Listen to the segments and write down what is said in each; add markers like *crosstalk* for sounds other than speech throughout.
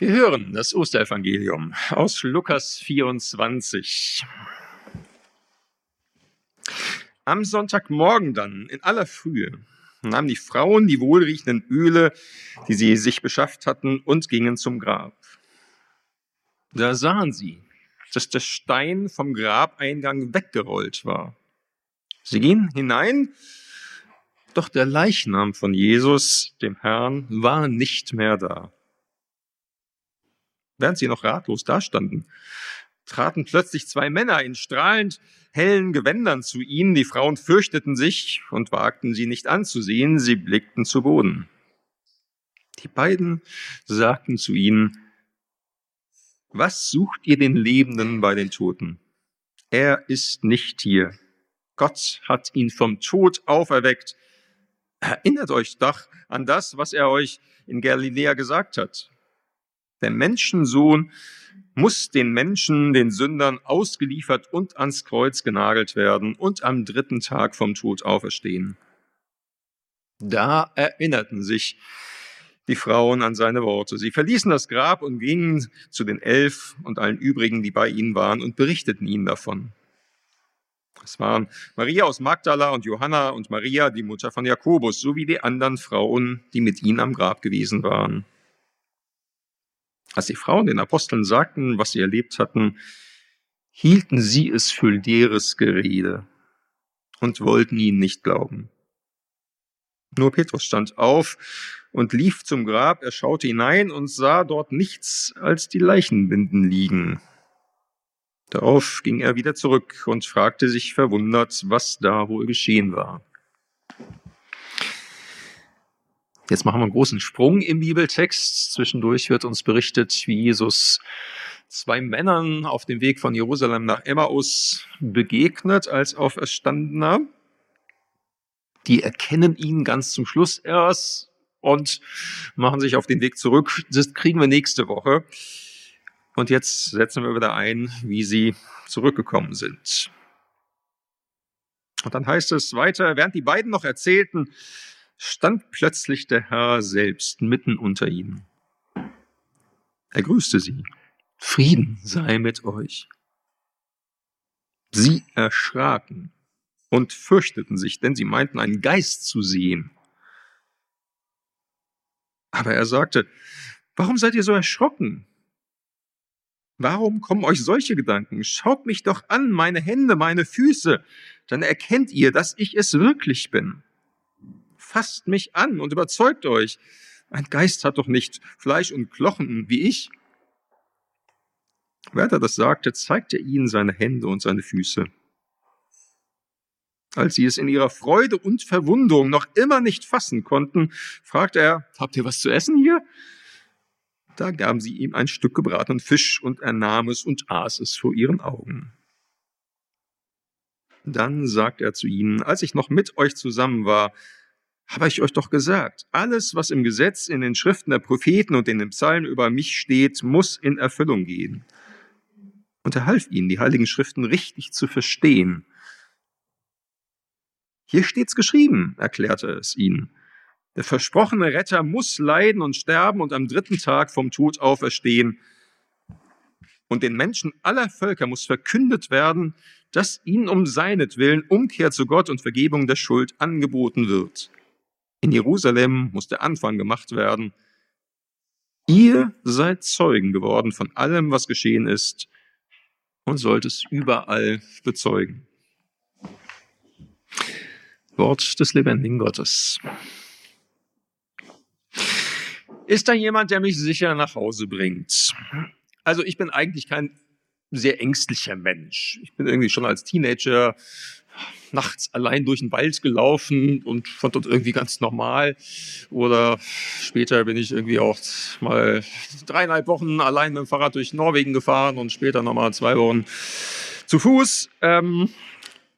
Wir hören das Osterevangelium aus Lukas 24. Am Sonntagmorgen dann, in aller Frühe, nahmen die Frauen die wohlriechenden Öle, die sie sich beschafft hatten, und gingen zum Grab. Da sahen sie, dass der Stein vom Grabeingang weggerollt war. Sie gingen hinein, doch der Leichnam von Jesus, dem Herrn, war nicht mehr da. Während sie noch ratlos dastanden, traten plötzlich zwei Männer in strahlend hellen Gewändern zu ihnen. Die Frauen fürchteten sich und wagten sie nicht anzusehen. Sie blickten zu Boden. Die beiden sagten zu ihnen, was sucht ihr den Lebenden bei den Toten? Er ist nicht hier. Gott hat ihn vom Tod auferweckt. Erinnert euch doch an das, was er euch in Galiläa gesagt hat. Der Menschensohn muss den Menschen, den Sündern ausgeliefert und ans Kreuz genagelt werden und am dritten Tag vom Tod auferstehen. Da erinnerten sich die Frauen an seine Worte. Sie verließen das Grab und gingen zu den Elf und allen übrigen, die bei ihnen waren, und berichteten ihnen davon. Es waren Maria aus Magdala und Johanna und Maria, die Mutter von Jakobus, sowie die anderen Frauen, die mit ihnen am Grab gewesen waren. Als die Frauen den Aposteln sagten, was sie erlebt hatten, hielten sie es für leeres Gerede und wollten ihnen nicht glauben. Nur Petrus stand auf und lief zum Grab, er schaute hinein und sah dort nichts als die Leichenbinden liegen. Darauf ging er wieder zurück und fragte sich verwundert, was da wohl geschehen war. Jetzt machen wir einen großen Sprung im Bibeltext. Zwischendurch wird uns berichtet, wie Jesus zwei Männern auf dem Weg von Jerusalem nach Emmaus begegnet als Auferstandener. Die erkennen ihn ganz zum Schluss erst und machen sich auf den Weg zurück. Das kriegen wir nächste Woche. Und jetzt setzen wir wieder ein, wie sie zurückgekommen sind. Und dann heißt es weiter, während die beiden noch erzählten, stand plötzlich der Herr selbst mitten unter ihnen. Er grüßte sie. Frieden sei mit euch. Sie erschraken und fürchteten sich, denn sie meinten einen Geist zu sehen. Aber er sagte, warum seid ihr so erschrocken? Warum kommen euch solche Gedanken? Schaut mich doch an, meine Hände, meine Füße, dann erkennt ihr, dass ich es wirklich bin fasst mich an und überzeugt euch. Ein Geist hat doch nicht Fleisch und Knochen wie ich. Während er das sagte, zeigte er ihnen seine Hände und seine Füße. Als sie es in ihrer Freude und Verwunderung noch immer nicht fassen konnten, fragte er, habt ihr was zu essen hier? Da gaben sie ihm ein Stück gebratenen Fisch und er nahm es und aß es vor ihren Augen. Dann sagte er zu ihnen, als ich noch mit euch zusammen war, habe ich euch doch gesagt, alles, was im Gesetz, in den Schriften der Propheten und in den Psalmen über mich steht, muss in Erfüllung gehen. Und er half ihnen, die heiligen Schriften richtig zu verstehen. Hier steht's geschrieben, erklärte es ihnen. Der versprochene Retter muss leiden und sterben und am dritten Tag vom Tod auferstehen. Und den Menschen aller Völker muss verkündet werden, dass ihnen um seinetwillen Umkehr zu Gott und Vergebung der Schuld angeboten wird. In Jerusalem muss der Anfang gemacht werden. Ihr seid Zeugen geworden von allem, was geschehen ist und sollt es überall bezeugen. Wort des lebendigen Gottes. Ist da jemand, der mich sicher nach Hause bringt? Also ich bin eigentlich kein sehr ängstlicher Mensch. Ich bin irgendwie schon als Teenager nachts allein durch den Wald gelaufen und fand dort irgendwie ganz normal. Oder später bin ich irgendwie auch mal dreieinhalb Wochen allein mit dem Fahrrad durch Norwegen gefahren und später nochmal zwei Wochen zu Fuß. Ähm,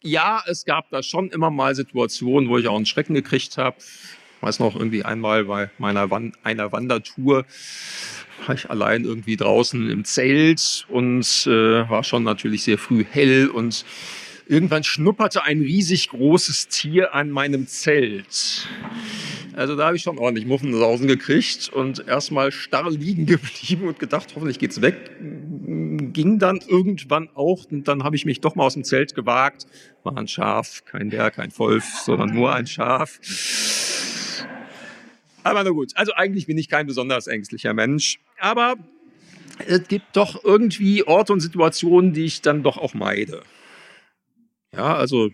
ja, es gab da schon immer mal Situationen, wo ich auch einen Schrecken gekriegt habe. Ich weiß noch irgendwie einmal bei meiner Wan einer Wandertour war ich allein irgendwie draußen im Zelt und äh, war schon natürlich sehr früh hell und Irgendwann schnupperte ein riesig großes Tier an meinem Zelt. Also da habe ich schon ordentlich Muffensausen gekriegt und erstmal starr liegen *laughs* geblieben und gedacht, hoffentlich geht's weg. Ging dann irgendwann auch und dann habe ich mich doch mal aus dem Zelt gewagt. War ein Schaf, kein Bär, kein Wolf, sondern nur ein Schaf. Aber na gut, also eigentlich bin ich kein besonders ängstlicher Mensch. Aber es gibt doch irgendwie Orte und Situationen, die ich dann doch auch meide. Ja, also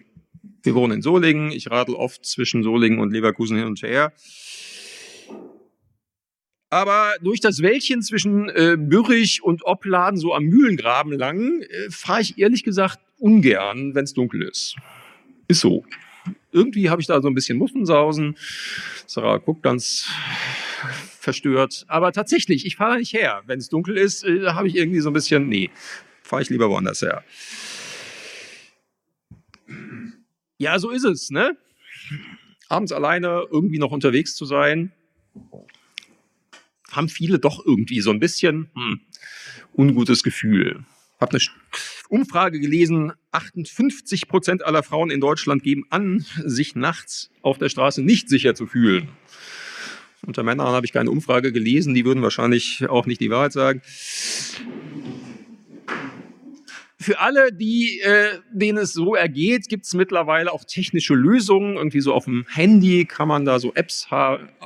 wir wohnen in Solingen. Ich radel oft zwischen Solingen und Leverkusen hin und her. Aber durch das Wäldchen zwischen äh, Bürrich und Opladen, so am Mühlengraben lang, äh, fahre ich ehrlich gesagt ungern, wenn es dunkel ist. Ist so. Irgendwie habe ich da so ein bisschen Muffensausen. Sarah guckt ganz verstört. Aber tatsächlich, ich fahre nicht her. Wenn es dunkel ist, äh, habe ich irgendwie so ein bisschen, nee, fahre ich lieber woanders her. Ja, so ist es, ne? Abends alleine irgendwie noch unterwegs zu sein, haben viele doch irgendwie so ein bisschen hm, ungutes Gefühl. Hab eine Umfrage gelesen, 58 Prozent aller Frauen in Deutschland geben an, sich nachts auf der Straße nicht sicher zu fühlen. Unter Männern habe ich keine Umfrage gelesen, die würden wahrscheinlich auch nicht die Wahrheit sagen für alle, die, äh, denen es so ergeht, gibt es mittlerweile auch technische Lösungen. Irgendwie so auf dem Handy kann man da so Apps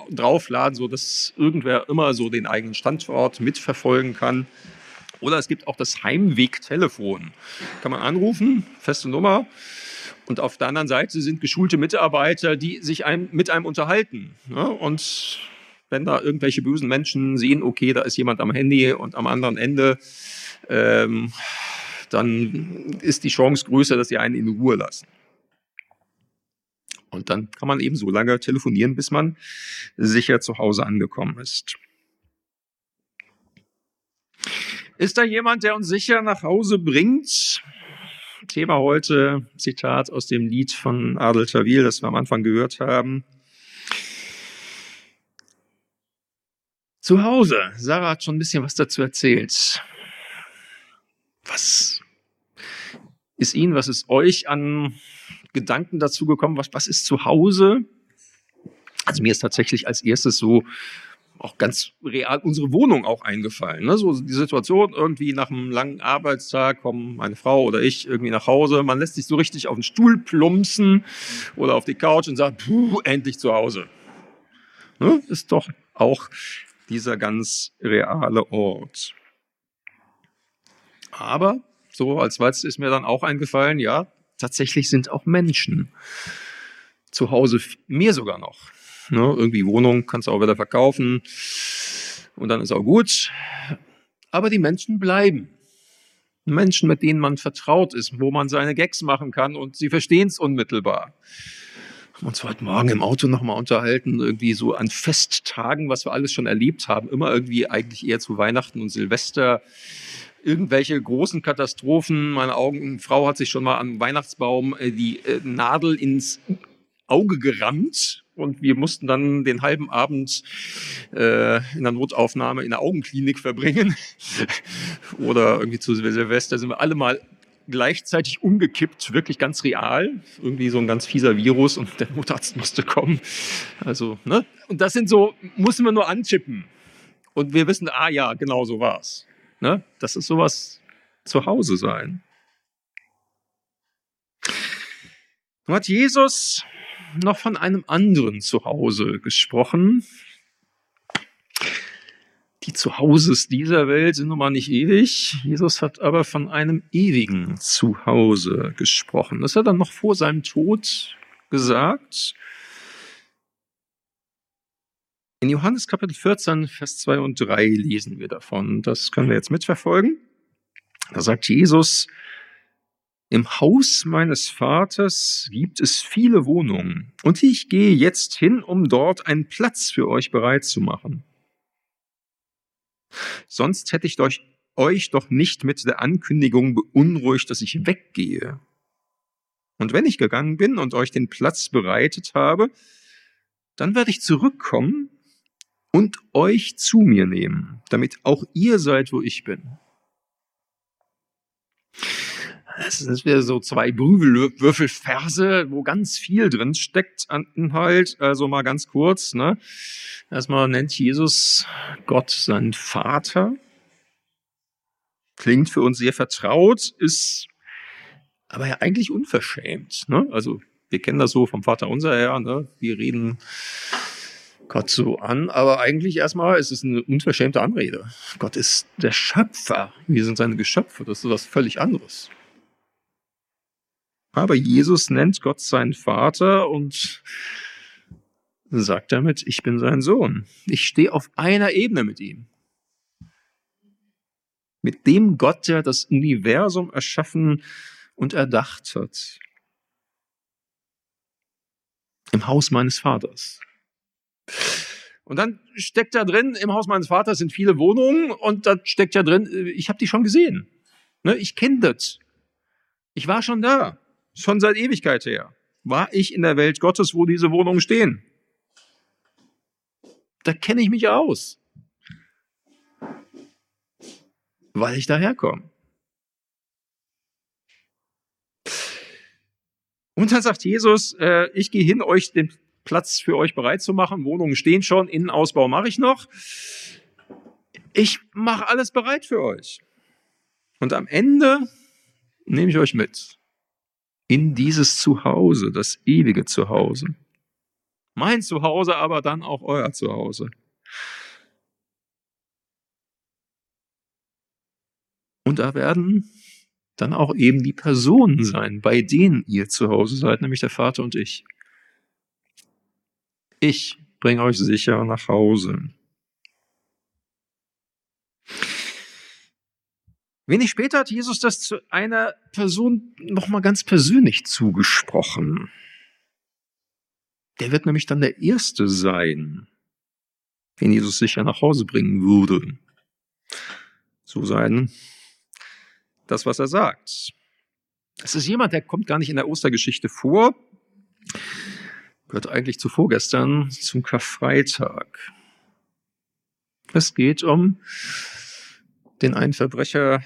draufladen, so dass irgendwer immer so den eigenen Standort mitverfolgen kann. Oder es gibt auch das Heimwegtelefon. Kann man anrufen, feste Nummer. Und auf der anderen Seite sind geschulte Mitarbeiter, die sich einem, mit einem unterhalten. Ne? Und wenn da irgendwelche bösen Menschen sehen, okay, da ist jemand am Handy und am anderen Ende ähm, dann ist die Chance größer, dass sie einen in Ruhe lassen. Und dann kann man eben so lange telefonieren, bis man sicher zu Hause angekommen ist. Ist da jemand, der uns sicher nach Hause bringt? Thema heute, Zitat aus dem Lied von Adel Tawil, das wir am Anfang gehört haben. Zu Hause. Sarah hat schon ein bisschen was dazu erzählt. Was ist Ihnen, was ist euch an Gedanken dazu gekommen? Was, was ist zu Hause? Also mir ist tatsächlich als erstes so auch ganz real unsere Wohnung auch eingefallen. Ne? So die Situation, irgendwie nach einem langen Arbeitstag kommen meine Frau oder ich irgendwie nach Hause. Man lässt sich so richtig auf den Stuhl plumpsen oder auf die Couch und sagt, puh, endlich zu Hause. Ne? Ist doch auch dieser ganz reale Ort. Aber so als Weiz ist mir dann auch eingefallen, ja, tatsächlich sind auch Menschen zu Hause, mir sogar noch. Ne, irgendwie Wohnung kannst du auch wieder verkaufen und dann ist auch gut. Aber die Menschen bleiben. Menschen, mit denen man vertraut ist, wo man seine Gags machen kann und sie verstehen es unmittelbar. Haben uns heute Morgen im Auto nochmal unterhalten, irgendwie so an Festtagen, was wir alles schon erlebt haben, immer irgendwie eigentlich eher zu Weihnachten und Silvester irgendwelche großen Katastrophen. Meine Frau hat sich schon mal am Weihnachtsbaum äh, die äh, Nadel ins Auge gerammt und wir mussten dann den halben Abend äh, in der Notaufnahme in der Augenklinik verbringen. *laughs* Oder irgendwie zu Silvester sind wir alle mal gleichzeitig umgekippt, wirklich ganz real. Irgendwie so ein ganz fieser Virus und der Notarzt musste kommen. Also, ne? Und das sind so, müssen wir nur anchippen. Und wir wissen, ah ja, genau so war's. Ne? Das ist sowas zu Hause sein. Nun hat Jesus noch von einem anderen Zuhause gesprochen. Die Zuhauses dieser Welt sind nun mal nicht ewig. Jesus hat aber von einem ewigen Zuhause gesprochen. Das hat er noch vor seinem Tod gesagt. In Johannes Kapitel 14, Vers 2 und 3 lesen wir davon. Das können wir jetzt mitverfolgen. Da sagt Jesus, im Haus meines Vaters gibt es viele Wohnungen, und ich gehe jetzt hin, um dort einen Platz für euch bereit zu machen. Sonst hätte ich euch, euch doch nicht mit der Ankündigung beunruhigt, dass ich weggehe. Und wenn ich gegangen bin und euch den Platz bereitet habe, dann werde ich zurückkommen und euch zu mir nehmen, damit auch ihr seid, wo ich bin. Das sind wieder so zwei Prügelwürfelverse, wo ganz viel drin steckt an Inhalt. Also mal ganz kurz. Ne? Erstmal nennt Jesus Gott seinen Vater. Klingt für uns sehr vertraut, ist aber ja eigentlich unverschämt. Ne? Also wir kennen das so vom Vater unser her. Ne? Wir reden Gott so an, aber eigentlich erstmal ist es eine unverschämte Anrede. Gott ist der Schöpfer. Wir sind seine Geschöpfe. Das ist was völlig anderes. Aber Jesus nennt Gott seinen Vater und sagt damit, ich bin sein Sohn. Ich stehe auf einer Ebene mit ihm. Mit dem Gott, der das Universum erschaffen und erdacht hat. Im Haus meines Vaters. Und dann steckt da drin, im Haus meines Vaters sind viele Wohnungen und da steckt ja drin, ich habe die schon gesehen. Ne, ich kenne das. Ich war schon da. Schon seit Ewigkeit her war ich in der Welt Gottes, wo diese Wohnungen stehen. Da kenne ich mich aus. Weil ich daherkomme. Und dann sagt Jesus, äh, ich gehe hin, euch den Platz für euch bereit zu machen. Wohnungen stehen schon, Innenausbau mache ich noch. Ich mache alles bereit für euch. Und am Ende nehme ich euch mit in dieses Zuhause, das ewige Zuhause. Mein Zuhause, aber dann auch euer Zuhause. Und da werden dann auch eben die Personen sein, bei denen ihr zu Hause seid, nämlich der Vater und ich. Ich bringe euch sicher nach Hause. Wenig später hat Jesus das zu einer Person nochmal ganz persönlich zugesprochen. Der wird nämlich dann der Erste sein, den Jesus sicher nach Hause bringen würde. So sein, das, was er sagt. Es ist jemand, der kommt gar nicht in der Ostergeschichte vor, gehört eigentlich zu vorgestern, zum Karfreitag. Es geht um den einen Verbrecher,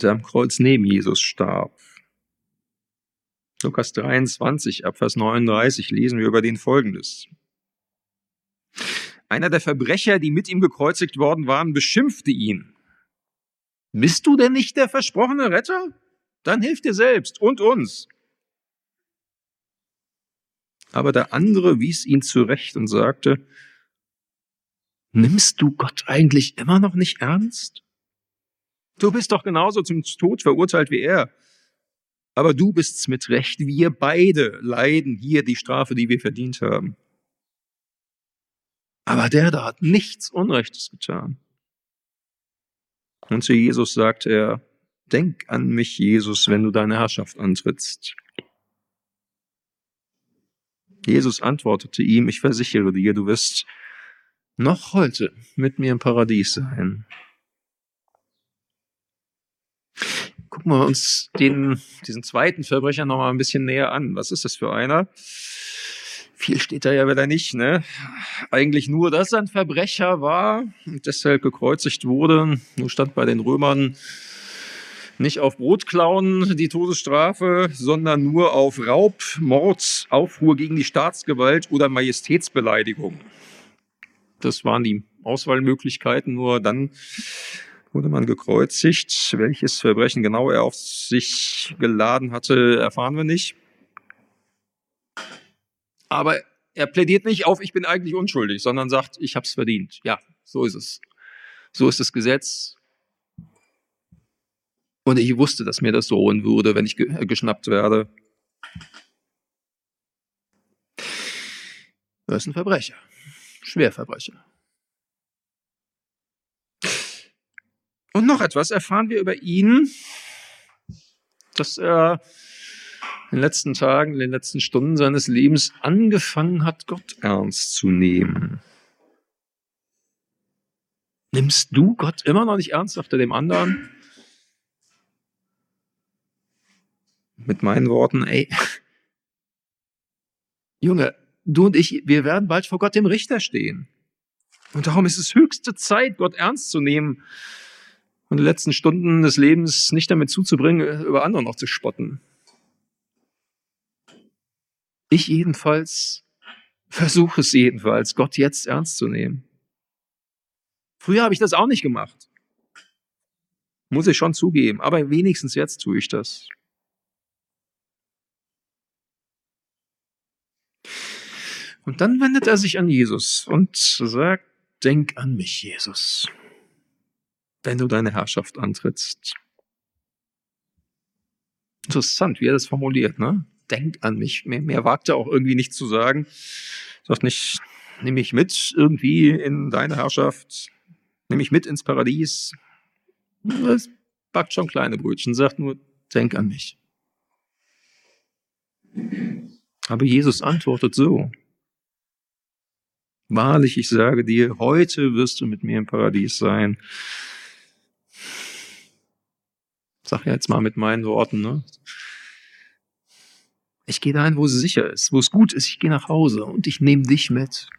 der am Kreuz neben Jesus starb. Lukas 23, Abvers 39 lesen wir über den Folgendes. Einer der Verbrecher, die mit ihm gekreuzigt worden waren, beschimpfte ihn. Bist du denn nicht der versprochene Retter? Dann hilf dir selbst und uns. Aber der andere wies ihn zurecht und sagte, Nimmst du Gott eigentlich immer noch nicht ernst? Du bist doch genauso zum Tod verurteilt wie er. Aber du bist's mit Recht. Wir beide leiden hier die Strafe, die wir verdient haben. Aber der da hat nichts Unrechtes getan. Und zu Jesus sagt er, denk an mich, Jesus, wenn du deine Herrschaft antrittst. Jesus antwortete ihm, ich versichere dir, du wirst noch heute mit mir im Paradies sein. Gucken wir uns den, diesen zweiten Verbrecher noch mal ein bisschen näher an. Was ist das für einer? Viel steht da ja wieder nicht, ne? Eigentlich nur, dass er ein Verbrecher war und deshalb gekreuzigt wurde. Nur stand bei den Römern nicht auf Brotklauen die Todesstrafe, sondern nur auf Raub, Mord, Aufruhr gegen die Staatsgewalt oder Majestätsbeleidigung. Das waren die Auswahlmöglichkeiten. Nur dann wurde man gekreuzigt. Welches Verbrechen genau er auf sich geladen hatte, erfahren wir nicht. Aber er plädiert nicht auf, ich bin eigentlich unschuldig, sondern sagt, ich habe es verdient. Ja, so ist es. So ist das Gesetz. Und ich wusste, dass mir das drohen würde, wenn ich geschnappt werde. Er ist ein Verbrecher. Schwerverbrecher. Und noch etwas erfahren wir über ihn, dass er in den letzten Tagen, in den letzten Stunden seines Lebens angefangen hat, Gott ernst zu nehmen. Nimmst du Gott immer noch nicht ernst, sagt er dem anderen? Mit meinen Worten, ey, Junge, du und ich, wir werden bald vor Gott dem Richter stehen. Und darum ist es höchste Zeit, Gott ernst zu nehmen und die letzten Stunden des Lebens nicht damit zuzubringen, über andere noch zu spotten. Ich jedenfalls versuche es jedenfalls, Gott jetzt ernst zu nehmen. Früher habe ich das auch nicht gemacht. Muss ich schon zugeben, aber wenigstens jetzt tue ich das. Und dann wendet er sich an Jesus und sagt, denk an mich, Jesus, wenn du deine Herrschaft antrittst. Interessant, wie er das formuliert, ne? Denk an mich. Mehr, mehr wagt er auch irgendwie nicht zu sagen. Sagt nicht, nimm mich mit irgendwie in deine Herrschaft, nimm mich mit ins Paradies. Das backt schon kleine Brötchen, sagt nur, denk an mich. Aber Jesus antwortet so, Wahrlich, ich sage dir, heute wirst du mit mir im Paradies sein. Sag jetzt mal mit meinen Worten, ne? Ich gehe dahin, wo es sicher ist, wo es gut ist. Ich gehe nach Hause und ich nehme dich mit.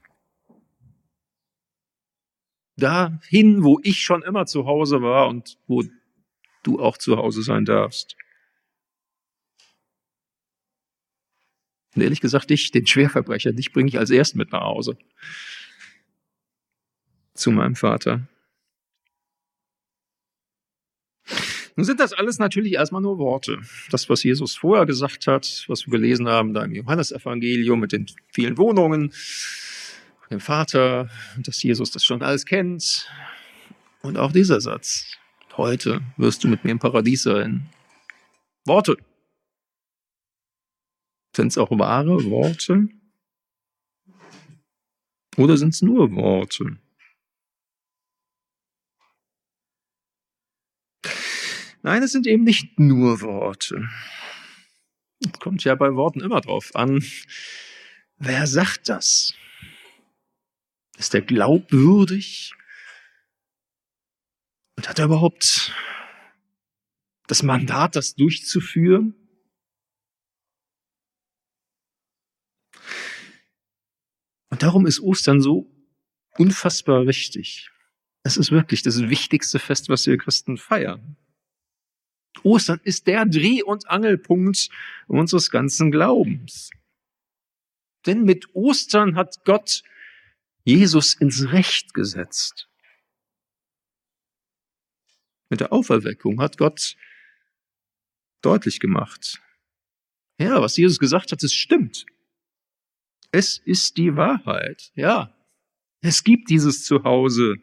Dahin, wo ich schon immer zu Hause war und wo du auch zu Hause sein darfst. Und ehrlich gesagt, dich, den Schwerverbrecher, dich bringe ich als erst mit nach Hause. Zu meinem Vater. Nun sind das alles natürlich erstmal nur Worte. Das, was Jesus vorher gesagt hat, was wir gelesen haben da im Johannesevangelium mit den vielen Wohnungen, dem Vater, dass Jesus das schon alles kennt. Und auch dieser Satz. Heute wirst du mit mir im Paradies sein. Worte. Sind es auch wahre Worte? Oder sind es nur Worte? Nein, es sind eben nicht nur Worte. Es kommt ja bei Worten immer drauf an, wer sagt das? Ist er glaubwürdig? Und hat er überhaupt das Mandat, das durchzuführen? Darum ist Ostern so unfassbar wichtig. Es ist wirklich das wichtigste Fest, was wir Christen feiern. Ostern ist der Dreh- und Angelpunkt unseres ganzen Glaubens. Denn mit Ostern hat Gott Jesus ins Recht gesetzt. Mit der Auferweckung hat Gott deutlich gemacht. Ja, was Jesus gesagt hat, es stimmt. Es ist die Wahrheit. Ja, es gibt dieses Zuhause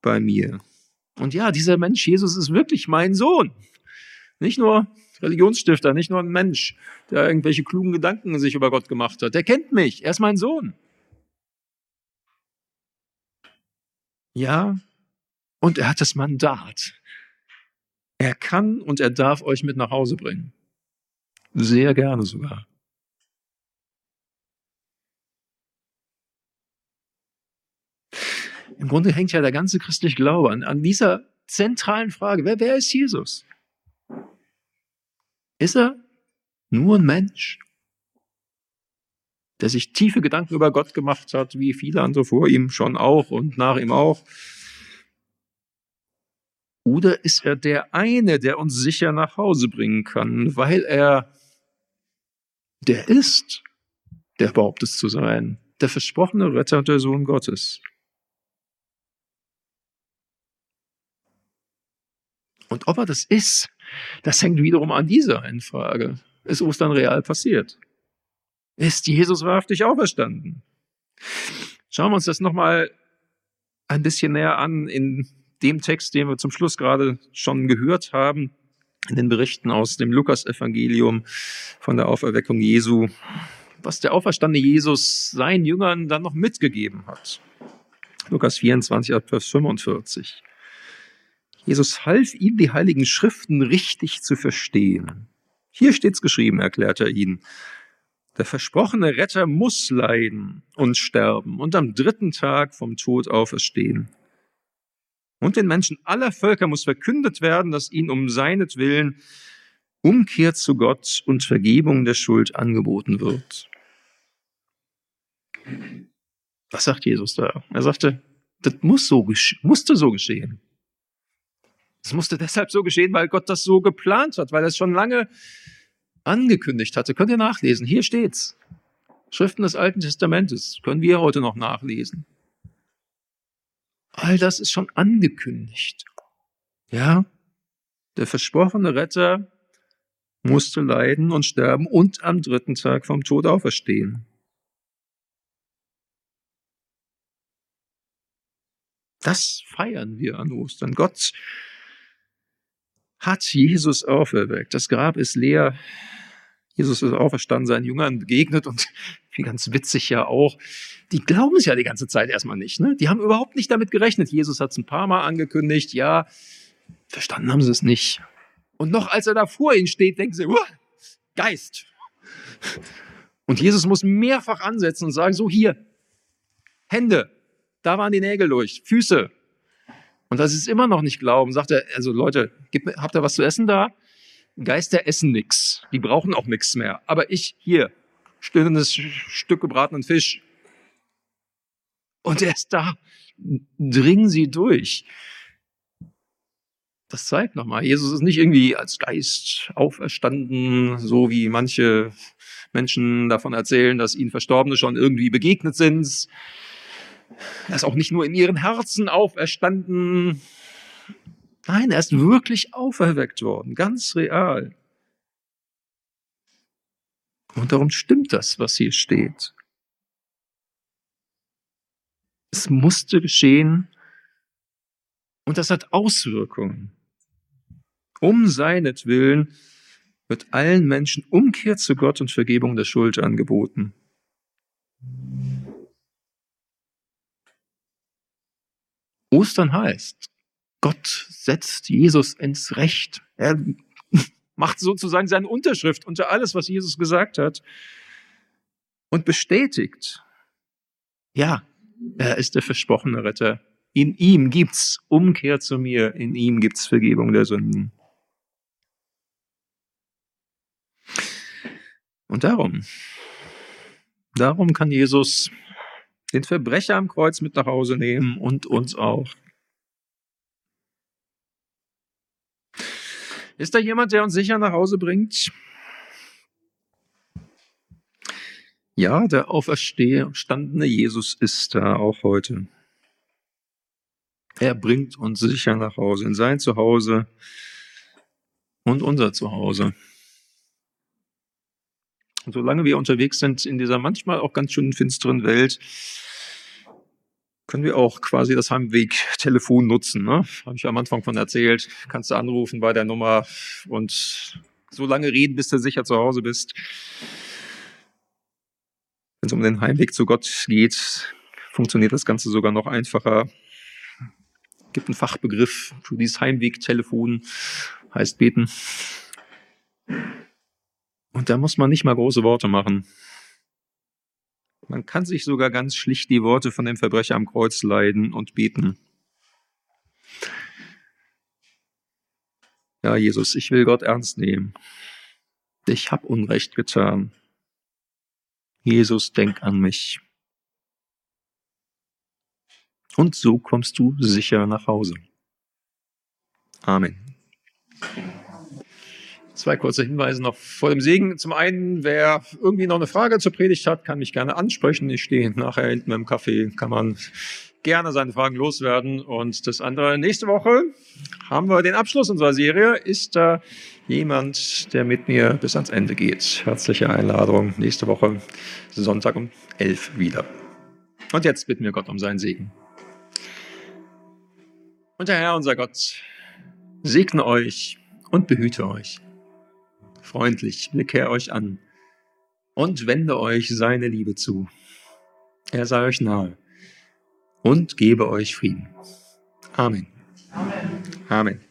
bei mir. Und ja, dieser Mensch, Jesus, ist wirklich mein Sohn. Nicht nur Religionsstifter, nicht nur ein Mensch, der irgendwelche klugen Gedanken sich über Gott gemacht hat. Der kennt mich. Er ist mein Sohn. Ja, und er hat das Mandat. Er kann und er darf euch mit nach Hause bringen. Sehr gerne sogar. Im Grunde hängt ja der ganze christliche Glaube an, an dieser zentralen Frage. Wer, wer ist Jesus? Ist er nur ein Mensch, der sich tiefe Gedanken über Gott gemacht hat, wie viele andere vor ihm schon auch und nach ihm auch? Oder ist er der eine, der uns sicher nach Hause bringen kann, weil er der ist, der behauptet zu sein, der versprochene Retter und der Sohn Gottes? Und ob er das ist, das hängt wiederum an dieser Frage. Ist Ostern real passiert? Ist Jesus wahrhaftig auferstanden? Schauen wir uns das nochmal ein bisschen näher an in dem Text, den wir zum Schluss gerade schon gehört haben, in den Berichten aus dem Lukas-Evangelium von der Auferweckung Jesu, was der auferstandene Jesus seinen Jüngern dann noch mitgegeben hat. Lukas 24, Vers 45. Jesus half ihm, die heiligen Schriften richtig zu verstehen. Hier steht's geschrieben, erklärt er ihnen. Der versprochene Retter muss leiden und sterben und am dritten Tag vom Tod auferstehen. Und den Menschen aller Völker muss verkündet werden, dass ihnen um seinetwillen Umkehr zu Gott und Vergebung der Schuld angeboten wird. Was sagt Jesus da? Er sagte, das muss so, musste so geschehen. Es musste deshalb so geschehen, weil Gott das so geplant hat, weil er es schon lange angekündigt hatte. Könnt ihr nachlesen. Hier steht's. Schriften des Alten Testamentes können wir heute noch nachlesen. All das ist schon angekündigt. Ja, der versprochene Retter musste leiden und sterben und am dritten Tag vom Tod auferstehen. Das feiern wir an Ostern. Gott hat Jesus auferweckt. Das Grab ist leer. Jesus ist auferstanden, seinen Jüngern begegnet und *laughs* wie ganz witzig ja auch, die glauben es ja die ganze Zeit erstmal nicht. Ne? Die haben überhaupt nicht damit gerechnet. Jesus hat es ein paar Mal angekündigt, ja, verstanden haben sie es nicht. Und noch als er da vor ihnen steht, denken sie, Geist. Und Jesus muss mehrfach ansetzen und sagen, so hier, Hände, da waren die Nägel durch, Füße. Und das ist immer noch nicht glauben, sagt er, also Leute, habt ihr was zu essen da? Geister essen nix. Die brauchen auch nichts mehr. Aber ich hier, stillendes Stück gebratenen Fisch. Und erst da dringen sie durch. Das zeigt nochmal, Jesus ist nicht irgendwie als Geist auferstanden, so wie manche Menschen davon erzählen, dass ihnen Verstorbene schon irgendwie begegnet sind. Er ist auch nicht nur in ihren Herzen auferstanden. Nein, er ist wirklich auferweckt worden, ganz real. Und darum stimmt das, was hier steht. Es musste geschehen und das hat Auswirkungen. Um seinetwillen wird allen Menschen Umkehr zu Gott und Vergebung der Schuld angeboten. Ostern heißt, Gott setzt Jesus ins Recht. Er *laughs* macht sozusagen seine Unterschrift unter alles, was Jesus gesagt hat und bestätigt, ja, er ist der versprochene Retter. In ihm gibt's Umkehr zu mir, in ihm gibt's Vergebung der Sünden. Und darum, darum kann Jesus den Verbrecher am Kreuz mit nach Hause nehmen und uns auch. Ist da jemand, der uns sicher nach Hause bringt? Ja, der auferstehende Jesus ist da auch heute. Er bringt uns sicher nach Hause, in sein Zuhause und unser Zuhause. Und solange wir unterwegs sind in dieser manchmal auch ganz schön finsteren Welt, können wir auch quasi das Heimweg-Telefon nutzen. Ne? Habe ich am Anfang von erzählt. Kannst du anrufen bei der Nummer und so lange reden, bis du sicher zu Hause bist. Wenn es um den Heimweg zu Gott geht, funktioniert das Ganze sogar noch einfacher. Es gibt einen Fachbegriff für dieses Heimweg-Telefon, heißt beten. Und da muss man nicht mal große Worte machen. Man kann sich sogar ganz schlicht die Worte von dem Verbrecher am Kreuz leiden und beten. Ja, Jesus, ich will Gott ernst nehmen. Ich habe Unrecht getan. Jesus, denk an mich. Und so kommst du sicher nach Hause. Amen. Zwei kurze Hinweise noch vor dem Segen. Zum einen, wer irgendwie noch eine Frage zur Predigt hat, kann mich gerne ansprechen. Ich stehe nachher hinten im Café, kann man gerne seine Fragen loswerden. Und das andere, nächste Woche haben wir den Abschluss unserer Serie. Ist da jemand, der mit mir bis ans Ende geht? Herzliche Einladung. Nächste Woche, Sonntag um elf wieder. Und jetzt bitten wir Gott um seinen Segen. Und der Herr, unser Gott, segne euch und behüte euch freundlich, blicke er euch an und wende euch seine Liebe zu. Er sei euch nahe und gebe euch Frieden. Amen. Amen. Amen.